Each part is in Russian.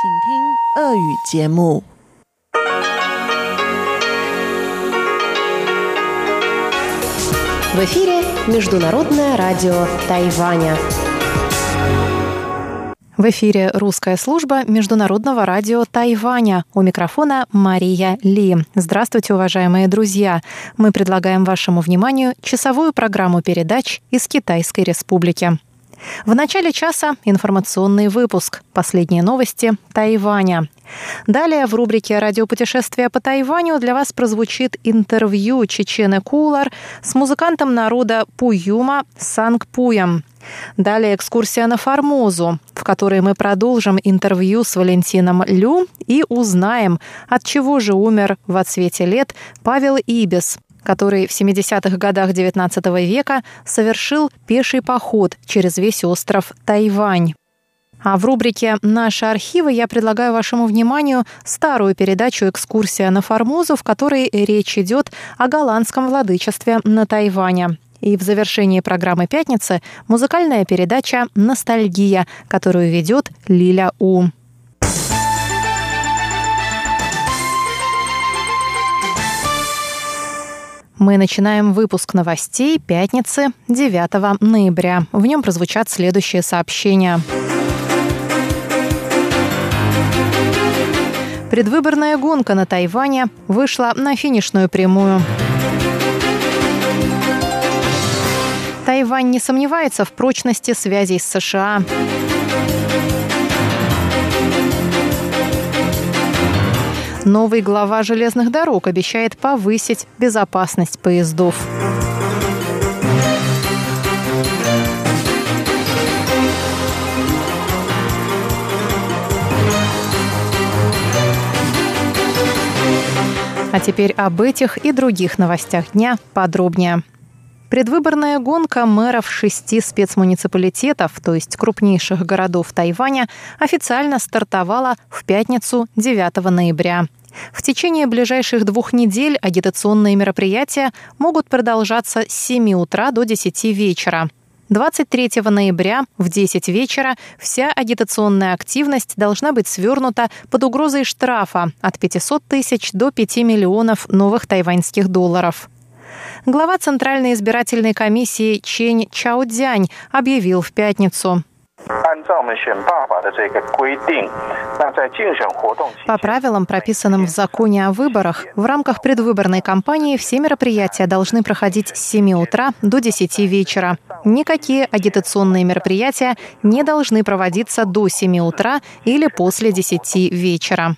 В эфире Международное радио Тайваня. В эфире русская служба Международного радио Тайваня. У микрофона Мария Ли. Здравствуйте, уважаемые друзья. Мы предлагаем вашему вниманию часовую программу передач из Китайской Республики. В начале часа информационный выпуск. Последние новости Тайваня. Далее в рубрике «Радиопутешествия по Тайваню» для вас прозвучит интервью Чечены Кулар с музыкантом народа Пуюма Санг-Пуем. Далее экскурсия на Формозу, в которой мы продолжим интервью с Валентином Лю и узнаем, от чего же умер в отсвете лет Павел Ибис, который в 70-х годах XIX века совершил пеший поход через весь остров Тайвань. А в рубрике «Наши архивы» я предлагаю вашему вниманию старую передачу «Экскурсия на Формозу», в которой речь идет о голландском владычестве на Тайване. И в завершении программы «Пятницы» музыкальная передача «Ностальгия», которую ведет Лиля У. Мы начинаем выпуск новостей пятницы 9 ноября. В нем прозвучат следующие сообщения. Предвыборная гонка на Тайване вышла на финишную прямую. Тайвань не сомневается в прочности связей с США. Новый глава железных дорог обещает повысить безопасность поездов. А теперь об этих и других новостях дня подробнее. Предвыборная гонка мэров шести спецмуниципалитетов, то есть крупнейших городов Тайваня, официально стартовала в пятницу 9 ноября. В течение ближайших двух недель агитационные мероприятия могут продолжаться с 7 утра до 10 вечера. 23 ноября в 10 вечера вся агитационная активность должна быть свернута под угрозой штрафа от 500 тысяч до 5 миллионов новых тайваньских долларов. Глава Центральной избирательной комиссии Чень Чаудзянь объявил в пятницу. По правилам, прописанным в законе о выборах, в рамках предвыборной кампании все мероприятия должны проходить с 7 утра до 10 вечера. Никакие агитационные мероприятия не должны проводиться до 7 утра или после 10 вечера.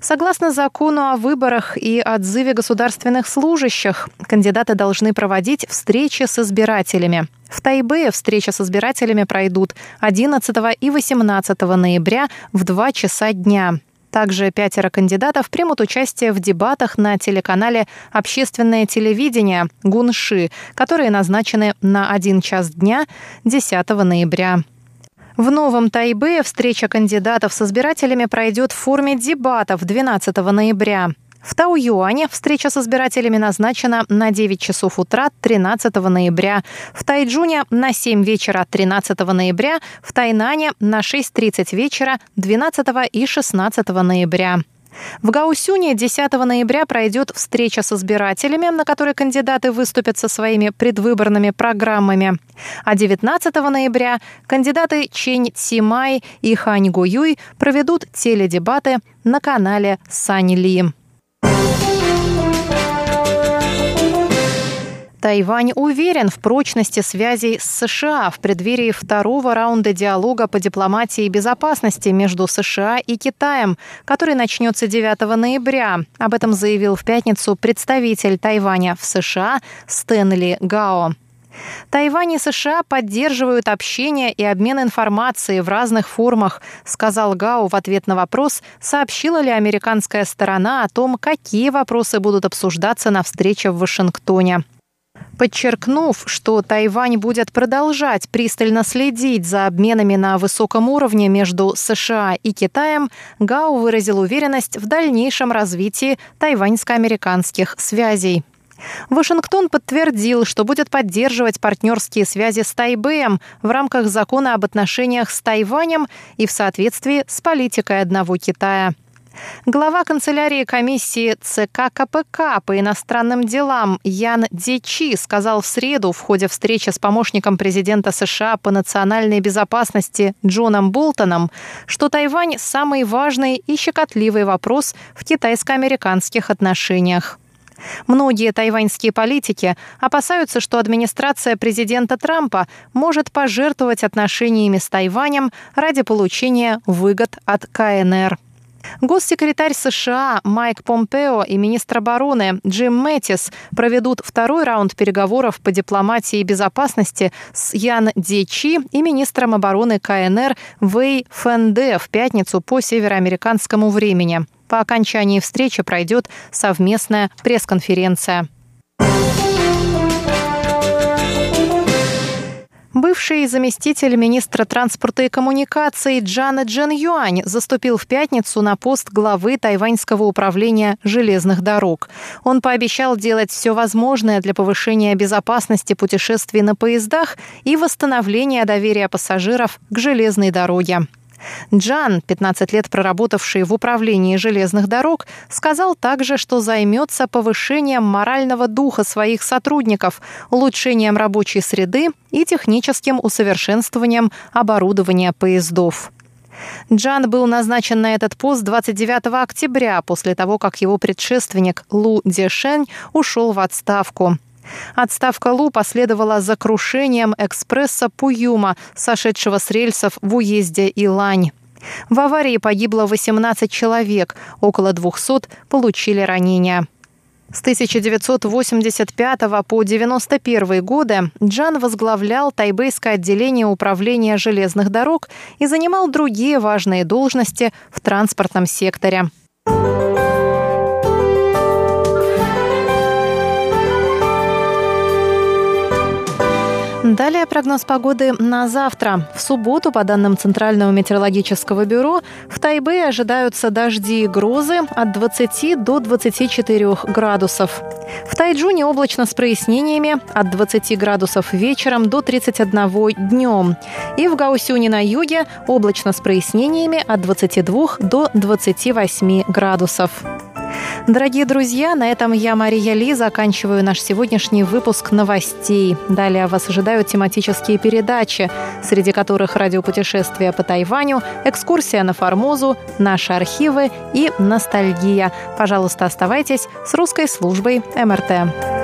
Согласно закону о выборах и отзыве государственных служащих, кандидаты должны проводить встречи с избирателями. В Тайбе встречи с избирателями пройдут 11 и 18 ноября в 2 часа дня. Также пятеро кандидатов примут участие в дебатах на телеканале «Общественное телевидение» Гунши, которые назначены на 1 час дня 10 ноября. В Новом Тайбе встреча кандидатов с избирателями пройдет в форме дебатов 12 ноября. В Тау-Юане встреча с избирателями назначена на 9 часов утра 13 ноября. В Тайджуне на 7 вечера 13 ноября. В Тайнане на 6.30 вечера 12 и 16 ноября. В Гаусюне 10 ноября пройдет встреча с избирателями, на которой кандидаты выступят со своими предвыборными программами. А 19 ноября кандидаты Чень Цимай и Хань Гуюй проведут теледебаты на канале Сань Ли. Тайвань уверен в прочности связей с США в преддверии второго раунда диалога по дипломатии и безопасности между США и Китаем, который начнется 9 ноября. Об этом заявил в пятницу представитель Тайваня в США Стэнли Гао. Тайвань и США поддерживают общение и обмен информацией в разных формах, сказал Гао в ответ на вопрос, сообщила ли американская сторона о том, какие вопросы будут обсуждаться на встрече в Вашингтоне. Подчеркнув, что Тайвань будет продолжать пристально следить за обменами на высоком уровне между США и Китаем, Гао выразил уверенность в дальнейшем развитии тайваньско-американских связей. Вашингтон подтвердил, что будет поддерживать партнерские связи с Тайбэем в рамках закона об отношениях с Тайванем и в соответствии с политикой одного Китая. Глава канцелярии комиссии ЦК КПК по иностранным делам Ян Дичи сказал в среду в ходе встречи с помощником президента США по национальной безопасности Джоном Болтоном, что Тайвань – самый важный и щекотливый вопрос в китайско-американских отношениях. Многие тайваньские политики опасаются, что администрация президента Трампа может пожертвовать отношениями с Тайванем ради получения выгод от КНР. Госсекретарь США Майк Помпео и министр обороны Джим Мэттис проведут второй раунд переговоров по дипломатии и безопасности с Ян Дечи и министром обороны КНР Вэй Фэнде в пятницу по североамериканскому времени. По окончании встречи пройдет совместная пресс-конференция. Бывший заместитель министра транспорта и коммуникаций Джана Джен Юань заступил в пятницу на пост главы Тайваньского управления железных дорог. Он пообещал делать все возможное для повышения безопасности путешествий на поездах и восстановления доверия пассажиров к железной дороге. Джан, 15 лет проработавший в управлении железных дорог, сказал также, что займется повышением морального духа своих сотрудников, улучшением рабочей среды и техническим усовершенствованием оборудования поездов. Джан был назначен на этот пост 29 октября, после того, как его предшественник Лу Дешень ушел в отставку. Отставка Лу последовала за крушением экспресса Пуюма, сошедшего с рельсов в уезде Илань. В аварии погибло 18 человек, около 200 получили ранения. С 1985 по 1991 годы Джан возглавлял тайбэйское отделение управления железных дорог и занимал другие важные должности в транспортном секторе. Далее прогноз погоды на завтра. В субботу, по данным Центрального метеорологического бюро, в Тайбе ожидаются дожди и грозы от 20 до 24 градусов. В Тайджуне облачно с прояснениями от 20 градусов вечером до 31 днем. И в Гаусюне на юге облачно с прояснениями от 22 до 28 градусов. Дорогие друзья, на этом я, Мария Ли, заканчиваю наш сегодняшний выпуск новостей. Далее вас ожидают тематические передачи, среди которых радиопутешествия по Тайваню, экскурсия на Формозу, наши архивы и ностальгия. Пожалуйста, оставайтесь с русской службой МРТ.